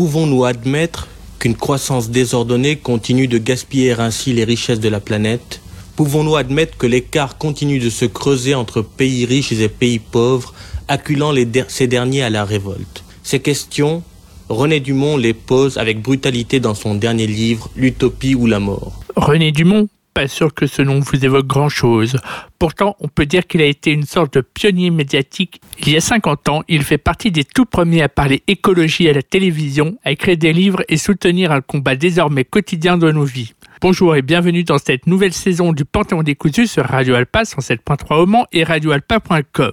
Pouvons-nous admettre qu'une croissance désordonnée continue de gaspiller ainsi les richesses de la planète? Pouvons-nous admettre que l'écart continue de se creuser entre pays riches et pays pauvres, acculant ces derniers à la révolte? Ces questions, René Dumont les pose avec brutalité dans son dernier livre, L'utopie ou la mort. René Dumont pas sûr que ce nom vous évoque grand-chose. Pourtant, on peut dire qu'il a été une sorte de pionnier médiatique. Il y a 50 ans, il fait partie des tout premiers à parler écologie à la télévision, à écrire des livres et soutenir un combat désormais quotidien de nos vies. Bonjour et bienvenue dans cette nouvelle saison du Panthéon décousu sur Radio Alpa 107.3 au Mans et radioalpa.com.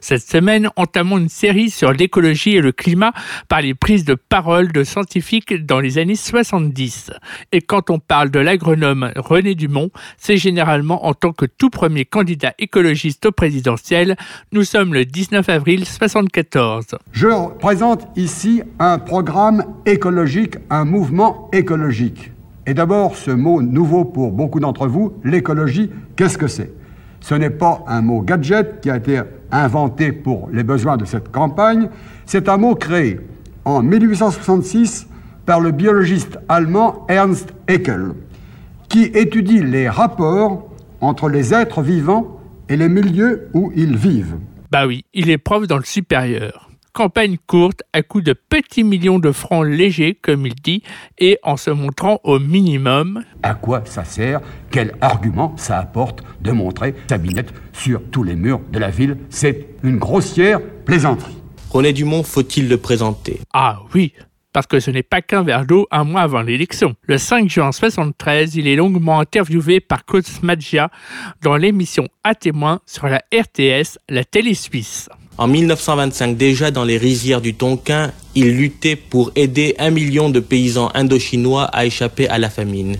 Cette semaine, entamons une série sur l'écologie et le climat par les prises de parole de scientifiques dans les années 70. Et quand on parle de l'agronome René Dumont, c'est généralement en tant que tout premier candidat écologiste au présidentiel. Nous sommes le 19 avril 74. Je présente ici un programme écologique, un mouvement écologique. Et d'abord, ce mot nouveau pour beaucoup d'entre vous, l'écologie, qu'est-ce que c'est? Ce n'est pas un mot gadget qui a été inventé pour les besoins de cette campagne, c'est un mot créé en 1866 par le biologiste allemand Ernst Haeckel, qui étudie les rapports entre les êtres vivants et les milieux où ils vivent. Bah oui, il est prof dans le supérieur campagne courte à coup de petits millions de francs légers, comme il dit, et en se montrant au minimum. À quoi ça sert? Quel argument ça apporte de montrer sa binette sur tous les murs de la ville? C'est une grossière plaisanterie. René Dumont, faut-il le présenter? Ah oui, parce que ce n'est pas qu'un verre d'eau un mois avant l'élection. Le 5 juin 73, il est longuement interviewé par Claude Smadja dans l'émission À témoin sur la RTS, la télé suisse. En 1925, déjà dans les rizières du Tonkin, il luttait pour aider un million de paysans indochinois à échapper à la famine.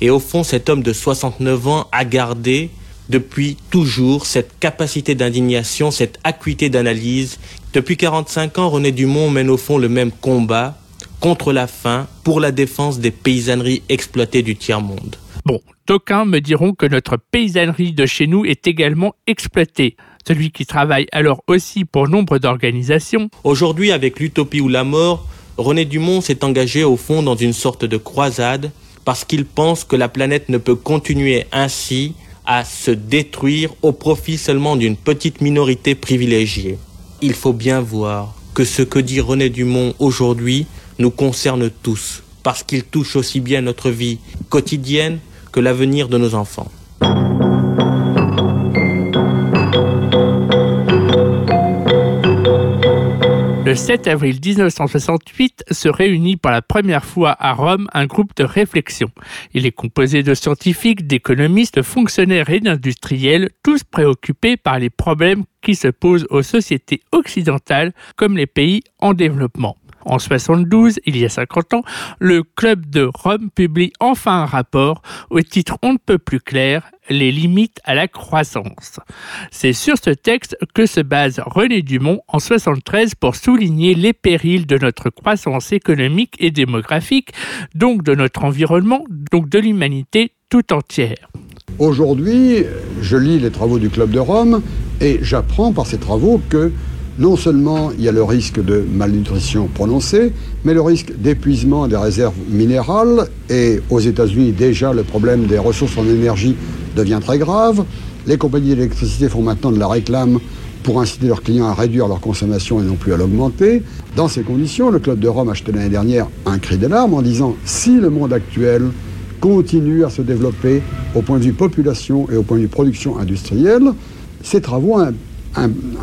Et au fond, cet homme de 69 ans a gardé depuis toujours cette capacité d'indignation, cette acuité d'analyse. Depuis 45 ans, René Dumont mène au fond le même combat contre la faim pour la défense des paysanneries exploitées du tiers-monde. Bon, d'aucuns me diront que notre paysannerie de chez nous est également exploitée celui qui travaille alors aussi pour nombre d'organisations. Aujourd'hui, avec l'utopie ou la mort, René Dumont s'est engagé au fond dans une sorte de croisade parce qu'il pense que la planète ne peut continuer ainsi à se détruire au profit seulement d'une petite minorité privilégiée. Il faut bien voir que ce que dit René Dumont aujourd'hui nous concerne tous, parce qu'il touche aussi bien notre vie quotidienne que l'avenir de nos enfants. 7 avril 1968 se réunit pour la première fois à Rome un groupe de réflexion. Il est composé de scientifiques, d'économistes, de fonctionnaires et d'industriels, tous préoccupés par les problèmes qui se posent aux sociétés occidentales comme les pays en développement. En 72, il y a 50 ans, le Club de Rome publie enfin un rapport au titre on ne peut plus clair les limites à la croissance. C'est sur ce texte que se base René Dumont en 73 pour souligner les périls de notre croissance économique et démographique, donc de notre environnement, donc de l'humanité tout entière. Aujourd'hui, je lis les travaux du Club de Rome et j'apprends par ces travaux que non seulement il y a le risque de malnutrition prononcée, mais le risque d'épuisement des réserves minérales. Et aux États-Unis, déjà, le problème des ressources en énergie devient très grave. Les compagnies d'électricité font maintenant de la réclame pour inciter leurs clients à réduire leur consommation et non plus à l'augmenter. Dans ces conditions, le Club de Rome acheté l'année dernière un cri d'alarme en disant si le monde actuel continue à se développer au point de vue population et au point de vue production industrielle, ces travaux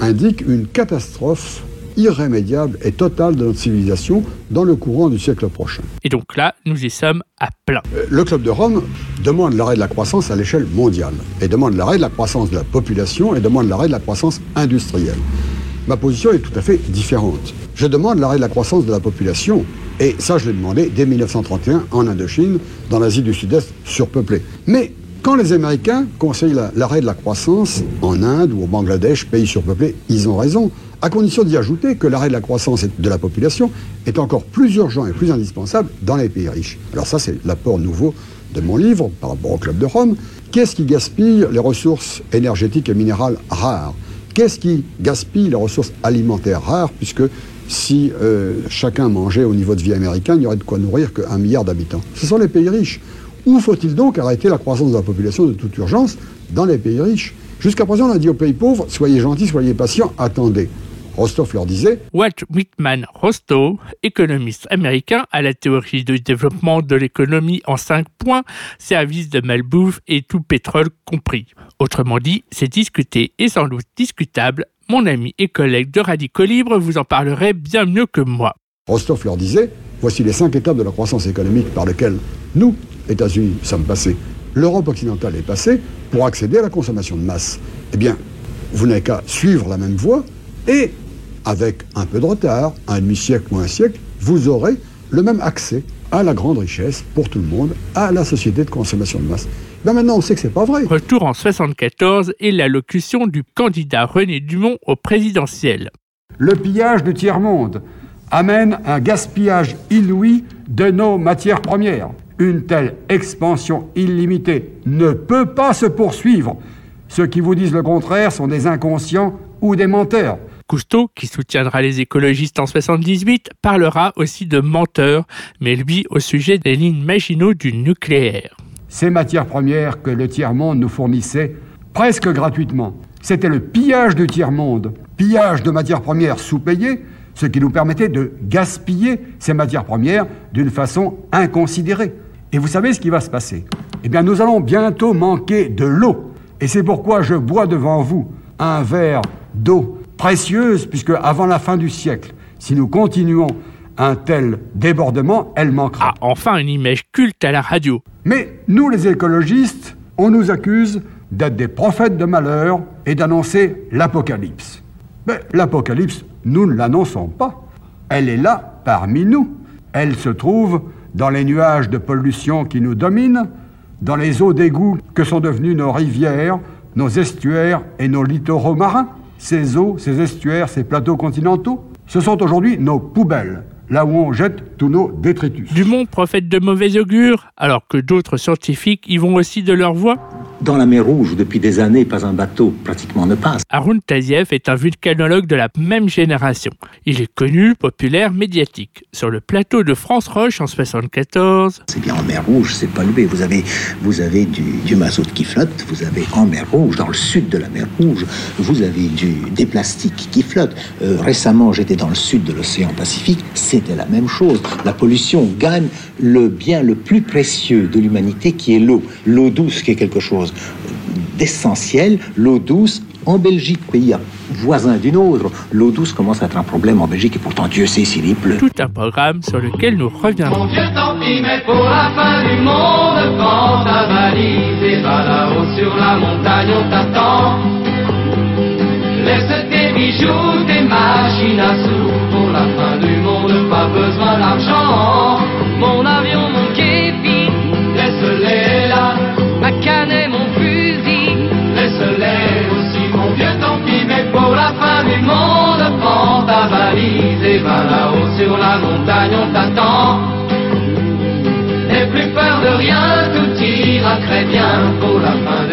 indique une catastrophe irrémédiable et totale de notre civilisation dans le courant du siècle prochain. Et donc là, nous y sommes à plein. Euh, le Club de Rome demande l'arrêt de la croissance à l'échelle mondiale, et demande l'arrêt de la croissance de la population, et demande l'arrêt de la croissance industrielle. Ma position est tout à fait différente. Je demande l'arrêt de la croissance de la population, et ça je l'ai demandé dès 1931 en Indochine, dans l'Asie du Sud-Est surpeuplée. Mais quand les Américains conseillent l'arrêt de la croissance en Inde ou au Bangladesh, pays surpeuplés, ils ont raison, à condition d'y ajouter que l'arrêt de la croissance de la population est encore plus urgent et plus indispensable dans les pays riches. Alors ça, c'est l'apport nouveau de mon livre par rapport au Club de Rome. Qu'est-ce qui gaspille les ressources énergétiques et minérales rares? Qu'est-ce qui gaspille les ressources alimentaires rares? Puisque si euh, chacun mangeait au niveau de vie américain, il n'y aurait de quoi nourrir qu'un milliard d'habitants. Ce sont les pays riches. Où faut-il donc arrêter la croissance de la population de toute urgence Dans les pays riches. Jusqu'à présent, on a dit aux pays pauvres, soyez gentils, soyez patients, attendez. Rostov leur disait Walt Whitman Rostov, économiste américain à la théorie du développement de l'économie en cinq points, service de malbouffe et tout pétrole compris. Autrement dit, c'est discuté et sans doute discutable. Mon ami et collègue de Radicaux Libre vous en parlerait bien mieux que moi. Rostov leur disait Voici les cinq étapes de la croissance économique par lesquelles nous, États-Unis, sommes passés. L'Europe occidentale est passée pour accéder à la consommation de masse. Eh bien, vous n'avez qu'à suivre la même voie et avec un peu de retard, un demi-siècle ou un siècle, vous aurez le même accès à la grande richesse pour tout le monde, à la société de consommation de masse. Ben maintenant, on sait que c'est pas vrai. Retour en 74 et l'allocution du candidat René Dumont au présidentiel. Le pillage du tiers-monde amène un gaspillage inouï de nos matières premières. Une telle expansion illimitée ne peut pas se poursuivre. Ceux qui vous disent le contraire sont des inconscients ou des menteurs. Cousteau, qui soutiendra les écologistes en 78, parlera aussi de menteurs, mais lui au sujet des lignes Maginot du nucléaire. Ces matières premières que le tiers-monde nous fournissait presque gratuitement, c'était le pillage du tiers-monde, pillage de matières premières sous-payées, ce qui nous permettait de gaspiller ces matières premières d'une façon inconsidérée. Et vous savez ce qui va se passer? Eh bien, nous allons bientôt manquer de l'eau. Et c'est pourquoi je bois devant vous un verre d'eau précieuse, puisque avant la fin du siècle, si nous continuons un tel débordement, elle manquera. Ah, enfin une image culte à la radio. Mais nous, les écologistes, on nous accuse d'être des prophètes de malheur et d'annoncer l'apocalypse. Mais l'apocalypse, nous ne l'annonçons pas. Elle est là parmi nous. Elle se trouve dans les nuages de pollution qui nous dominent, dans les eaux d'égout que sont devenues nos rivières, nos estuaires et nos littoraux marins ces eaux, ces estuaires, ces plateaux continentaux, ce sont aujourd'hui nos poubelles, là où on jette tous nos détritus. Dumont, prophète de mauvais augure, alors que d'autres scientifiques y vont aussi de leur voix dans la mer Rouge, depuis des années, pas un bateau pratiquement ne passe. Arun Taziev est un vulcanologue de la même génération. Il est connu, populaire, médiatique. Sur le plateau de France Roche en 74. C'est bien en mer Rouge, c'est pollué. Vous avez, vous avez du, du mazout qui flotte, vous avez en mer Rouge, dans le sud de la mer Rouge, vous avez du, des plastiques qui flottent. Euh, récemment, j'étais dans le sud de l'océan Pacifique, c'était la même chose. La pollution gagne le bien le plus précieux de l'humanité qui est l'eau. L'eau douce qui est quelque chose d'essentiel, l'eau douce en Belgique, pays voisin d'une autre. L'eau douce commence à être un problème en Belgique et pourtant Dieu sait s'il y pleut. Tout un programme sur lequel nous reviendrons. Dieu tant pis, mais pour la fin du monde, quand ta valise est là-haut sur la montagne, on t'attend. Laisse tes bijoux, tes machines à sous, pour la fin du monde, pas besoin d'argent. Mon avion, mon képi, laisse-les là, ma canne et mon fusil, laisse-les aussi, mon vieux tant pis, mais pour la fin du monde, prends ta valise et va là-haut sur la montagne, on t'attend. N'aie plus peur de rien, tout ira très bien, pour la fin du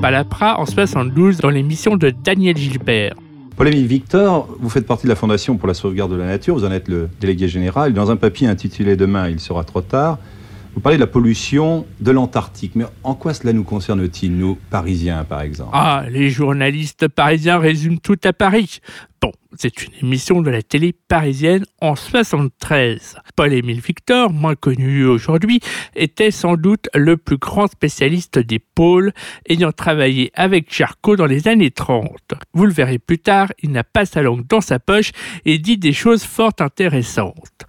Palapra en 72 dans l'émission de Daniel Gilbert. Paul-Émile Victor, vous faites partie de la Fondation pour la sauvegarde de la nature, vous en êtes le délégué général. Dans un papier intitulé Demain, il sera trop tard, vous parlez de la pollution de l'Antarctique. Mais en quoi cela nous concerne-t-il, nous, Parisiens, par exemple? Ah, les journalistes parisiens résument tout à Paris. Bon, c'est une émission de la télé parisienne en 73. Paul-Émile Victor, moins connu aujourd'hui, était sans doute le plus grand spécialiste des pôles, ayant travaillé avec Charcot dans les années 30. Vous le verrez plus tard, il n'a pas sa langue dans sa poche et dit des choses fort intéressantes.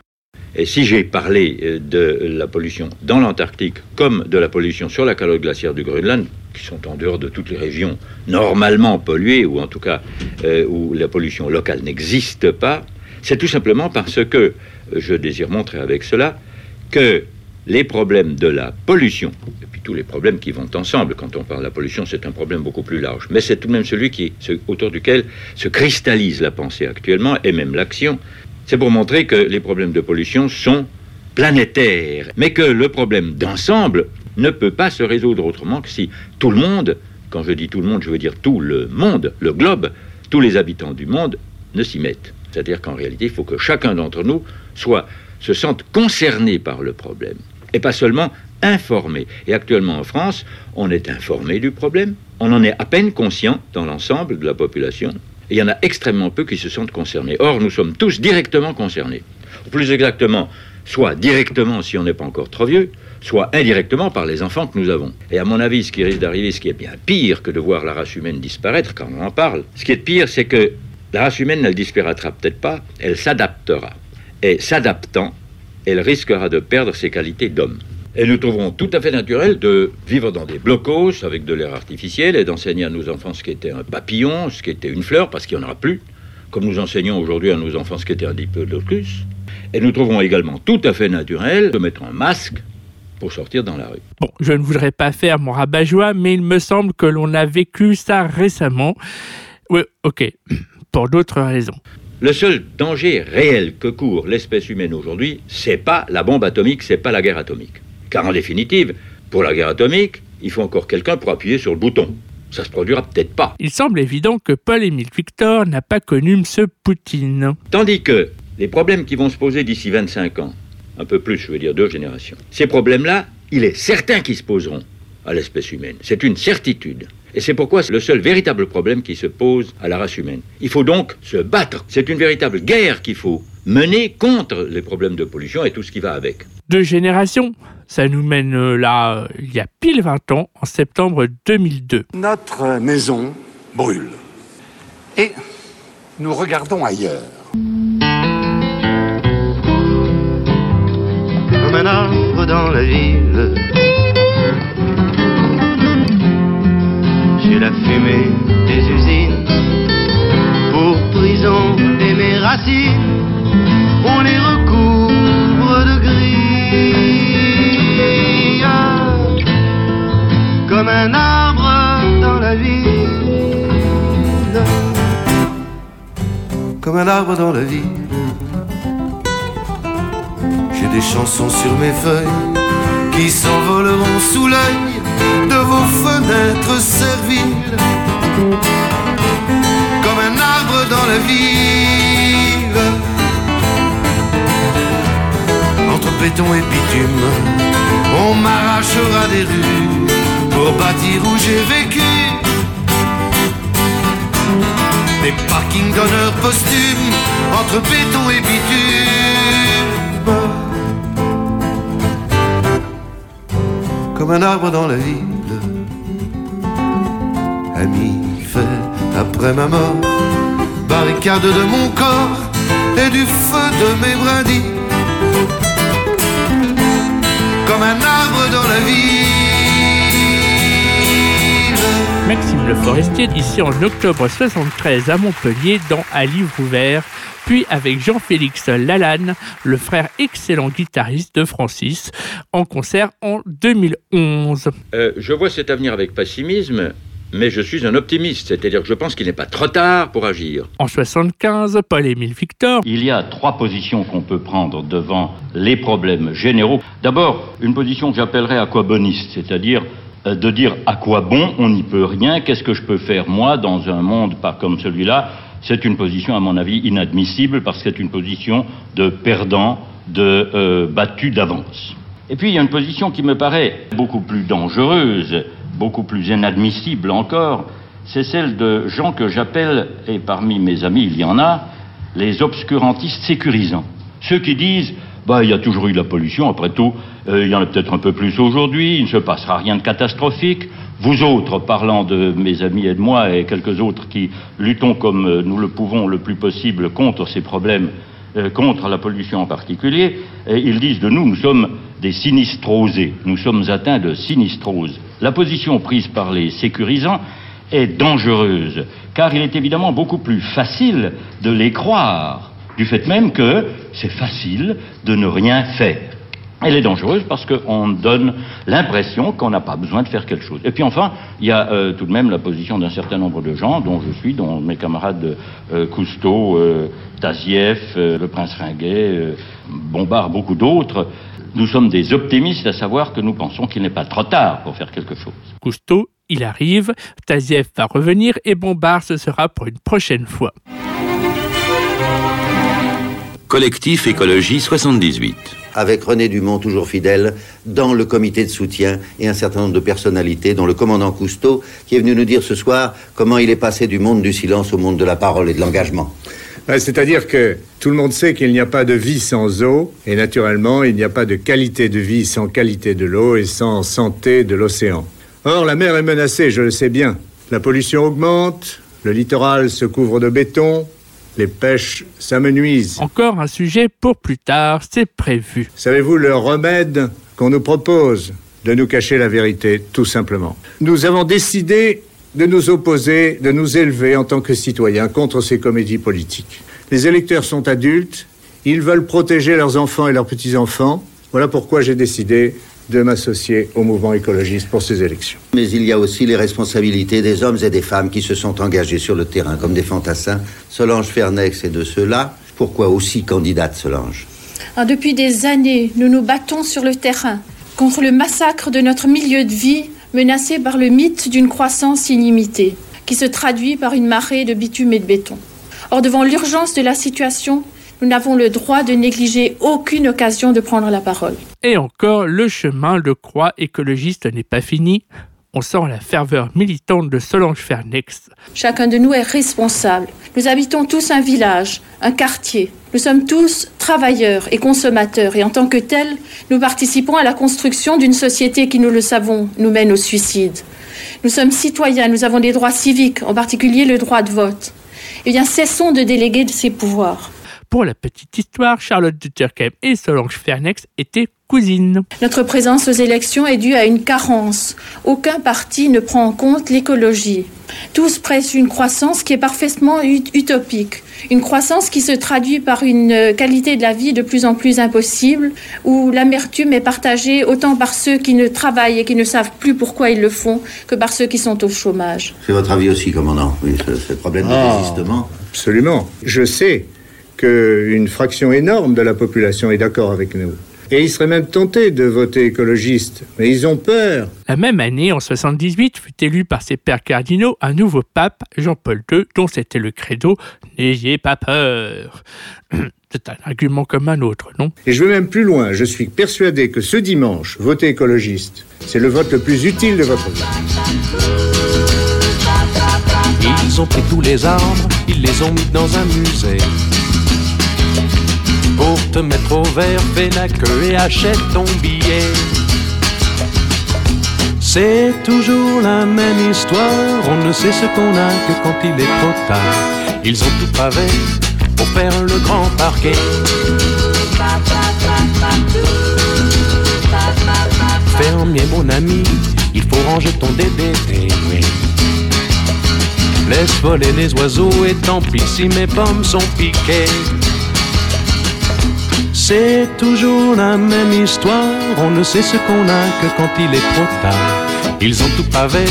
Et si j'ai parlé euh, de la pollution dans l'Antarctique comme de la pollution sur la calotte glaciaire du Groenland, qui sont en dehors de toutes les régions normalement polluées, ou en tout cas euh, où la pollution locale n'existe pas, c'est tout simplement parce que je désire montrer avec cela que les problèmes de la pollution, et puis tous les problèmes qui vont ensemble, quand on parle de la pollution, c'est un problème beaucoup plus large, mais c'est tout de même celui qui, autour duquel se cristallise la pensée actuellement, et même l'action, c'est pour montrer que les problèmes de pollution sont planétaires, mais que le problème d'ensemble ne peut pas se résoudre autrement que si tout le monde, quand je dis tout le monde, je veux dire tout le monde, le globe, tous les habitants du monde ne s'y mettent. C'est-à-dire qu'en réalité, il faut que chacun d'entre nous soit, se sente concerné par le problème et pas seulement informé. Et actuellement en France, on est informé du problème, on en est à peine conscient dans l'ensemble de la population, et il y en a extrêmement peu qui se sentent concernés. Or, nous sommes tous directement concernés. Plus exactement, soit directement si on n'est pas encore trop vieux, soit indirectement par les enfants que nous avons. Et à mon avis, ce qui risque d'arriver, ce qui est bien pire que de voir la race humaine disparaître quand on en parle, ce qui est pire, c'est que la race humaine, elle disparaîtra peut-être pas, elle s'adaptera. Et s'adaptant, elle risquera de perdre ses qualités d'homme. Et nous trouverons tout à fait naturel de vivre dans des blocos avec de l'air artificiel et d'enseigner à nos enfants ce qu'était un papillon, ce qu'était une fleur, parce qu'il n'y en aura plus, comme nous enseignons aujourd'hui à nos enfants ce qu'était un diplodocus. Et nous trouverons également tout à fait naturel de mettre un masque pour sortir dans la rue. Bon, je ne voudrais pas faire mon rabat-joie, mais il me semble que l'on a vécu ça récemment. Oui, ok, pour d'autres raisons. Le seul danger réel que court l'espèce humaine aujourd'hui, c'est pas la bombe atomique, c'est pas la guerre atomique. Car en définitive, pour la guerre atomique, il faut encore quelqu'un pour appuyer sur le bouton. Ça se produira peut-être pas. Il semble évident que Paul-Émile Victor n'a pas connu M. Poutine. Tandis que les problèmes qui vont se poser d'ici 25 ans, un peu plus, je veux dire deux générations, ces problèmes-là, il est certain qu'ils se poseront à l'espèce humaine. C'est une certitude. Et c'est pourquoi c'est le seul véritable problème qui se pose à la race humaine. Il faut donc se battre. C'est une véritable guerre qu'il faut mener contre les problèmes de pollution et tout ce qui va avec. Deux générations ça nous mène euh, là, euh, il y a pile 20 ans, en septembre 2002. Notre maison brûle. Et nous regardons ailleurs. Comme un arbre dans la ville J'ai la fumée des usines pour prison et mes racines. On les comme un arbre dans la ville. Comme un arbre dans la ville. J'ai des chansons sur mes feuilles qui s'envoleront sous l'œil de vos fenêtres serviles, comme un arbre dans la ville. Entre béton et bitume, on m'arrachera des rues pour bâtir où j'ai vécu. Des parkings d'honneur posthumes entre béton et bitume. comme un arbre dans la ville. Ami fait après ma mort, barricade de mon corps et du feu de mes brindilles. Comme un arbre dans la ville. Maxime Le Forestier, ici en octobre 73 à Montpellier, dans Un livre ouvert puis avec Jean-Félix Lalanne, le frère excellent guitariste de Francis, en concert en 2011. Euh, je vois cet avenir avec pessimisme, mais je suis un optimiste, c'est-à-dire que je pense qu'il n'est pas trop tard pour agir. En 75, Paul-Émile Victor. Il y a trois positions qu'on peut prendre devant les problèmes généraux. D'abord, une position que j'appellerais aquaboniste, c'est-à-dire de dire à quoi bon, on n'y peut rien, qu'est-ce que je peux faire moi dans un monde pas comme celui-là? C'est une position, à mon avis, inadmissible parce que c'est une position de perdant, de euh, battu d'avance. Et puis, il y a une position qui me paraît beaucoup plus dangereuse, beaucoup plus inadmissible encore, c'est celle de gens que j'appelle, et parmi mes amis il y en a, les obscurantistes sécurisants. Ceux qui disent, bah, il y a toujours eu de la pollution, après tout, euh, il y en a peut-être un peu plus aujourd'hui, il ne se passera rien de catastrophique, vous autres, parlant de mes amis et de moi et quelques autres qui luttons comme euh, nous le pouvons le plus possible contre ces problèmes euh, contre la pollution en particulier, ils disent de nous, nous sommes des sinistrosés, nous sommes atteints de sinistrose. La position prise par les sécurisants est dangereuse, car il est évidemment beaucoup plus facile de les croire, du fait même que c'est facile de ne rien faire. Elle est dangereuse parce qu'on donne l'impression qu'on n'a pas besoin de faire quelque chose. Et puis enfin, il y a euh, tout de même la position d'un certain nombre de gens, dont je suis, dont mes camarades euh, Cousteau, euh, Tazieff, euh, le prince Ringuet, Bombard, beaucoup d'autres. Nous sommes des optimistes, à savoir que nous pensons qu'il n'est pas trop tard pour faire quelque chose. Cousteau, il arrive, Tazieff va revenir et Bombard, ce sera pour une prochaine fois. Collectif Écologie 78. avec René Dumont, toujours fidèle, dans le comité de soutien et un certain nombre de personnalités, dont le commandant Cousteau, qui est venu nous dire ce soir comment il est passé du monde du silence au monde de la parole et de l'engagement. C'est-à-dire que tout le monde sait qu'il n'y a pas de vie sans eau, et naturellement, il n'y a pas de qualité de vie sans qualité de l'eau et sans santé de l'océan. Or, la mer est menacée, je le sais bien. La pollution augmente, le littoral se couvre de béton, les pêches s'amenuisent. Encore un sujet pour plus tard, c'est prévu. Savez-vous le remède qu'on nous propose de nous cacher la vérité, tout simplement? Nous avons décidé de nous opposer, de nous élever en tant que citoyens contre ces comédies politiques. Les électeurs sont adultes, ils veulent protéger leurs enfants et leurs petits-enfants. Voilà pourquoi j'ai décidé de m'associer au mouvement écologiste pour ces élections. Mais il y a aussi les responsabilités des hommes et des femmes qui se sont engagés sur le terrain comme des fantassins. Solange Fernex est de ceux-là. Pourquoi aussi candidate Solange? Ah, Depuis des années, nous nous battons sur le terrain contre le massacre de notre milieu de vie menacé par le mythe d'une croissance illimitée, qui se traduit par une marée de bitume et de béton. Or, devant l'urgence de la situation, nous n'avons le droit de négliger aucune occasion de prendre la parole. Et encore, le chemin de croix écologiste n'est pas fini. On sent la ferveur militante de Solange Fernex. Chacun de nous est responsable. Nous habitons tous un village, un quartier. Nous sommes tous travailleurs et consommateurs et en tant que tels, nous participons à la construction d'une société qui, nous le savons, nous mène au suicide. Nous sommes citoyens, nous avons des droits civiques, en particulier le droit de vote. Eh bien, cessons de déléguer de ces pouvoirs. Pour la petite histoire, Charlotte de Turckheim et Solange Fernex étaient cousines. Notre présence aux élections est due à une carence. Aucun parti ne prend en compte l'écologie. Tous pressent une croissance qui est parfaitement ut- utopique. Une croissance qui se traduit par une qualité de la vie de plus en plus impossible, où l'amertume est partagée autant par ceux qui ne travaillent et qui ne savent plus pourquoi ils le font que par ceux qui sont au chômage. C'est votre avis aussi, commandant Oui, ce, ce problème de Ah. désistement. Absolument. Je sais qu'une fraction énorme de la population est d'accord avec nous. Et ils seraient même tentés de voter écologiste, mais ils ont peur. La même année, en 78, fut élu par ses pères cardinaux un nouveau pape, Jean-Paul II, dont c'était le credo « N'ayez pas peur ». C'est un argument comme un autre, non? Et je vais même plus loin, je suis persuadé que ce dimanche, voter écologiste, c'est le vote le plus utile de votre vie. Ils ont pris tous les arbres, ils les ont mis dans un musée. Mettre au vert, fais la queue et achète ton billet. C'est toujours la même histoire, on ne sait ce qu'on a que quand il est trop tard. Ils ont tout pavé pour faire le grand parquet. Fermier mon ami, il faut ranger ton DDT. Laisse voler les oiseaux et tant pis si mes pommes sont piquées. C'est toujours la même histoire, on ne sait ce qu'on a que quand il est trop tard. Ils ont tout pavé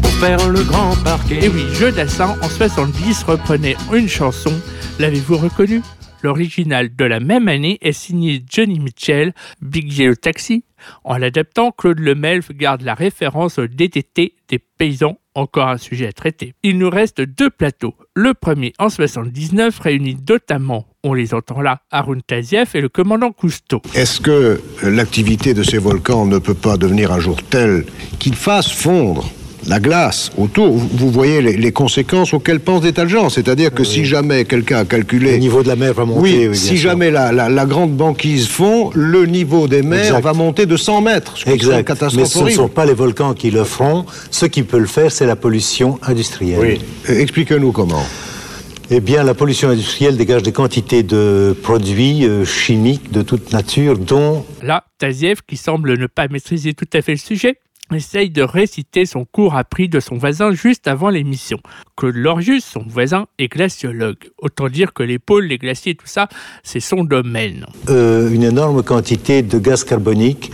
pour faire le grand parquet. Et oui, Jeu Dassin, en 70, reprenait une chanson. L'avez-vous reconnu L'original de la même année est signé Johnny Mitchell, Big Yellow Taxi. En l'adaptant, Claude Lemelf garde la référence au DTT des paysans, encore un sujet à traiter. Il nous reste deux plateaux. Le premier, en 79, réunit notamment, on les entend là, Arun Tazieff et le commandant Cousteau. Est-ce que l'activité de ces volcans ne peut pas devenir un jour telle qu'il fasse fondre la glace autour Vous voyez les, les conséquences auxquelles pensent des tas de gens. C'est-à-dire que si jamais quelqu'un a calculé... Le niveau de la mer va monter, Oui, oui, si sûr. jamais la, la- la grande banquise fond, le niveau des mers Exact. va monter de 100 mètres. Exact. catastrophe Mais ce ne sont pas les volcans qui le feront. Ce qui peut le faire, c'est la pollution industrielle. Oui. Euh, Expliquez-nous comment. Eh bien, la pollution industrielle dégage des quantités de produits euh, chimiques de toute nature, dont... Là, Taziev, qui semble ne pas maîtriser tout à fait le sujet, essaye de réciter son cours appris de son voisin juste avant l'émission. Claude Lorgius, son voisin, est glaciologue. Autant dire que les pôles, les glaciers, tout ça, c'est son domaine. Euh, une énorme quantité de gaz carbonique.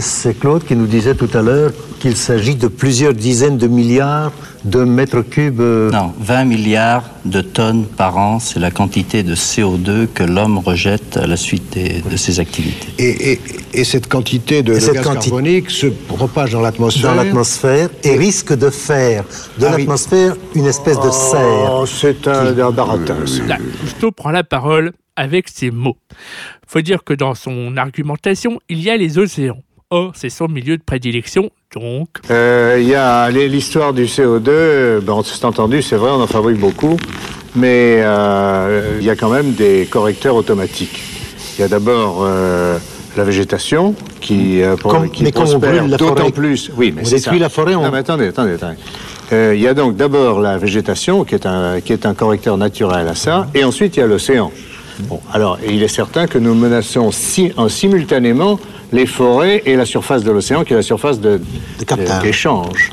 C'est Claude qui nous disait tout à l'heure qu'il s'agit de plusieurs dizaines de milliards de mètres cubes. euh, Non, 20 milliards de tonnes par an, c'est la quantité de CO2 que l'homme rejette à la suite des- de ses activités. Et, et- et cette quantité de, Et de cette gaz carbonique se propage dans l'atmosphère. dans l'atmosphère et risque de faire de Ah oui. l'atmosphère une espèce de serre. Oh, c'est un baratin. Là, Cousteau prend la parole avec ces mots. Faut dire que dans son argumentation, il y a les océans. Or, c'est son milieu de prédilection, donc... Euh, Il y a l'histoire du CO2, euh, bon, c'est entendu, c'est vrai, on en fabrique beaucoup, mais euh, il y a quand même des correcteurs automatiques. Il y a d'abord euh, la végétation qui, euh, pro- Comme- qui mais comme on prospère brûle la d'autant forêt, plus. Oui, mais on c'est détruit ça. la forêt, on- Non, mais attendez, attendez, attendez. Euh, il y a donc d'abord la végétation qui est, un, qui est un correcteur naturel à ça, et ensuite il y a l'océan. Bon, alors, il est certain que nous menaçons si, en simultanément les forêts et la surface de l'océan, qui est la surface de, de- d'échange.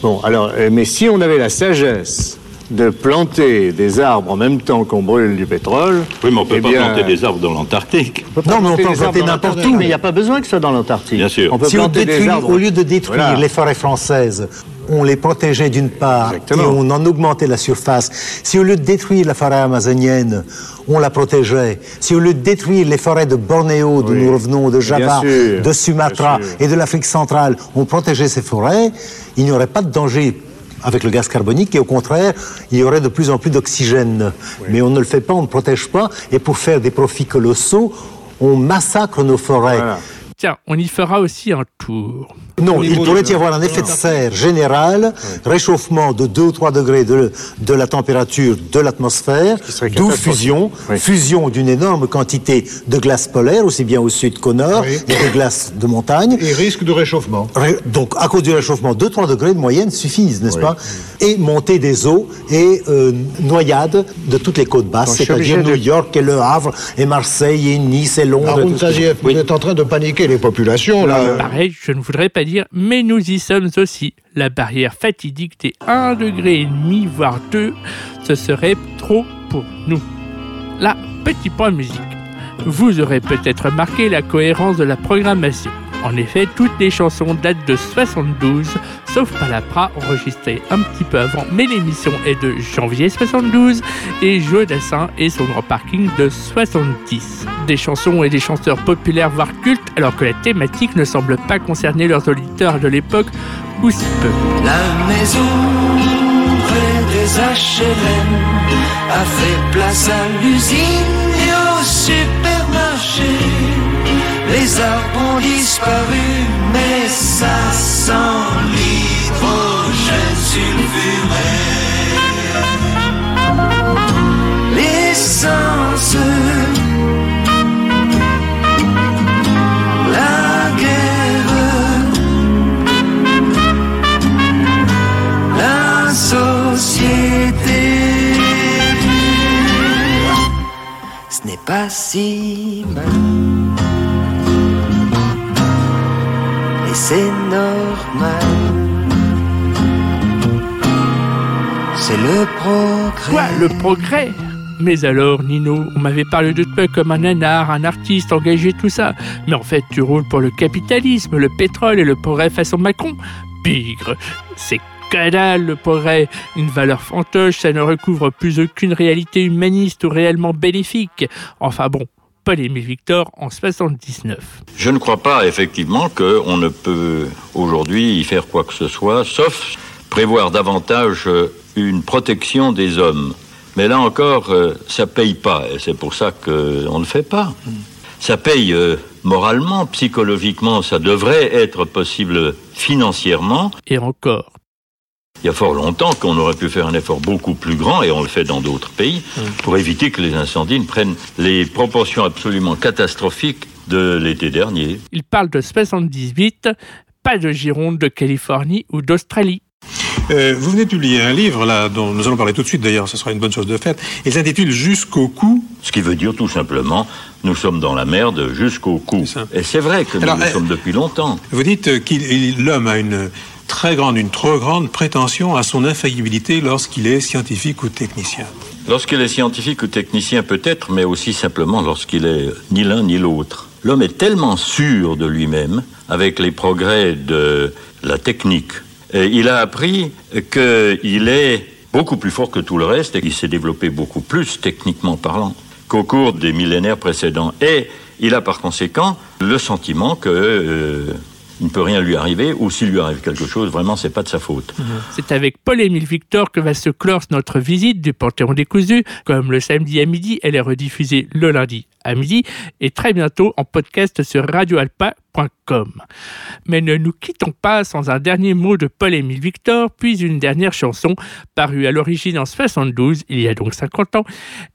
Bon, alors, euh, mais si on avait la sagesse de planter des arbres en même temps qu'on brûle du pétrole. Oui, mais on peut eh pas bien, planter des arbres dans l'Antarctique. Non, mais on peut en des arbres planter dans n'importe l'Antarctique, où. Mais il n'y a pas besoin que ce soit dans l'Antarctique. Bien sûr. On peut Si on planter des détruit, arbres. au lieu de détruire Voilà. les forêts françaises, on les protégeait d'une part Exactement. et on en augmentait la surface. Si au lieu de détruire la forêt amazonienne, on la protégeait. Si au lieu de détruire les forêts de Bornéo, d'où nous revenons, de Java, sûr, de Sumatra et de l'Afrique centrale, on protégeait ces forêts, il n'y aurait pas de danger avec le gaz carbonique et au contraire, il y aurait de plus en plus d'oxygène. Mais on ne le fait pas, on ne protège pas et pour faire des profits colossaux, on massacre nos forêts. Tiens, on y fera aussi un tour. Non, il pourrait y avoir un effet de serre général, réchauffement de 2 ou 3 degrés de, de la température de l'atmosphère, d'où fusion, fusion d'une énorme quantité de glace polaire, aussi bien au sud qu'au nord, Oui. et de glace de montagne. Et risque de réchauffement. Ré- Donc, à cause du réchauffement, 2-3 degrés de moyenne suffisent, n'est-ce pas? Et montée des eaux et euh, noyade de toutes les côtes basses, c'est-à-dire New de- York et Le Havre et Marseille et Nice et Londres. que- Tazieff, vous êtes en train de paniquer là. Pareil, je ne voudrais pas dire, mais nous y sommes aussi. La barrière fatidique des 1,5 degré, et demi, voire 2, ce serait trop pour nous. Là, petit point musique. Vous aurez peut-être remarqué la cohérence de la programmation. En effet, toutes les chansons datent de 72, sauf Palapra, enregistré un petit peu avant, mais l'émission est de janvier 72, et Joe Dassin et son grand parking de 70. Des chansons et des chanteurs populaires voire cultes, alors que la thématique ne semble pas concerner leurs auditeurs de l'époque, ou si peu. La maison des HLM a fait place à l'usine et au supermarché. Les arbres ont disparu, mais ça sent l'hydrogène sulfuré. Le progrès mais alors, Nino, on m'avait parlé de toi comme un nanar, un artiste engagé, tout ça. Mais en fait, tu roules pour le capitalisme, le pétrole et le progrès façon Macron. Bigre, c'est dalle le progrès. Une valeur fantoche, ça ne recouvre plus aucune réalité humaniste ou réellement bénéfique. Enfin bon, Paul Émile Victor en 79. Je ne crois pas effectivement qu'on ne peut aujourd'hui y faire quoi que ce soit, sauf prévoir davantage euh, une protection des hommes. Mais là encore, euh, ça paye pas, et c'est pour ça qu'on ne le fait pas. Ça paye euh, moralement, psychologiquement, ça devrait être possible financièrement. Et encore. Il y a fort longtemps qu'on aurait pu faire un effort beaucoup plus grand, et on le fait dans d'autres pays, pour éviter que les incendies ne prennent les proportions absolument catastrophiques de l'été dernier. Il parle de 78, pas de Gironde, de Californie ou d'Australie. Euh, vous venez de publier un livre, là, dont nous allons parler tout de suite, d'ailleurs, ce sera une bonne chose de faite. Il s'intitule Jusqu'au cou. Ce qui veut dire tout simplement, nous sommes dans la merde jusqu'au cou. Et c'est vrai que nous le euh, sommes depuis longtemps. Vous dites euh, qu'il l'homme a une très grande, une trop grande prétention à son infaillibilité lorsqu'il est scientifique ou technicien. Lorsqu'il est scientifique ou technicien peut-être, mais aussi simplement lorsqu'il est ni l'un ni l'autre. L'homme est tellement sûr de lui-même, avec les progrès de la technique, il a appris qu'il est beaucoup plus fort que tout le reste et qu'il s'est développé beaucoup plus techniquement parlant qu'au cours des millénaires précédents. Et il a par conséquent le sentiment que euh, il ne peut rien lui arriver, ou s'il lui arrive quelque chose, vraiment, c'est pas de sa faute. C'est avec Paul-Émile Victor que va se clore notre visite du Panthéon décousu. Comme le samedi à midi, elle est rediffusée le lundi à midi et très bientôt en podcast sur radioalpa.com. Mais ne nous quittons pas sans un dernier mot de Paul-Émile Victor, puis une dernière chanson parue à l'origine en 72, il y a donc 50 ans.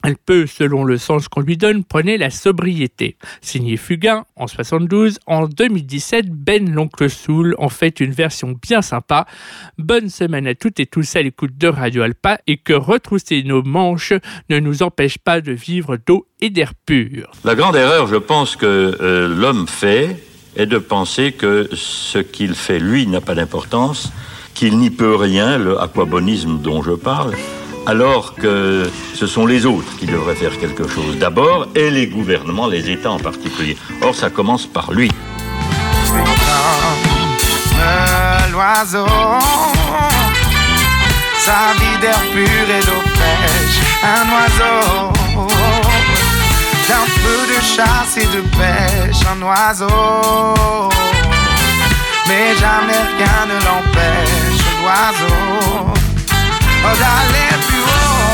Elle peut, selon le sens qu'on lui donne, prenait la sobriété. Signé Fugain en 72, en 2017, Ben l'Oncle Soul en fait une version bien sympa. Bonne semaine à toutes et tous à l'écoute de Radio Alpa et que retrousser nos manches ne nous empêche pas de vivre d'eau et d'air pur. La grande erreur, je pense, que euh, l'homme fait est de penser que ce qu'il fait, lui, n'a pas d'importance, qu'il n'y peut rien, le aquabonisme dont je parle, alors que ce sont les autres qui devraient faire quelque chose d'abord, et les gouvernements, les États en particulier. Or, ça commence par lui. L'oiseau, sa vie d'air pur et d'eau fraîche, un oiseau, d'un peu de chasse et de pêche, un oiseau, mais jamais rien ne l'empêche, l'oiseau, d'aller plus haut.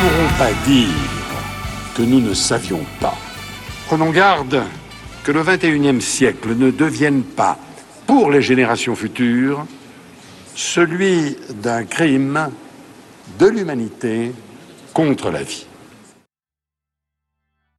Pourrons pas dire que nous ne savions pas. Prenons garde que le 21e siècle ne devienne pas, pour les générations futures, celui d'un crime de l'humanité contre la vie.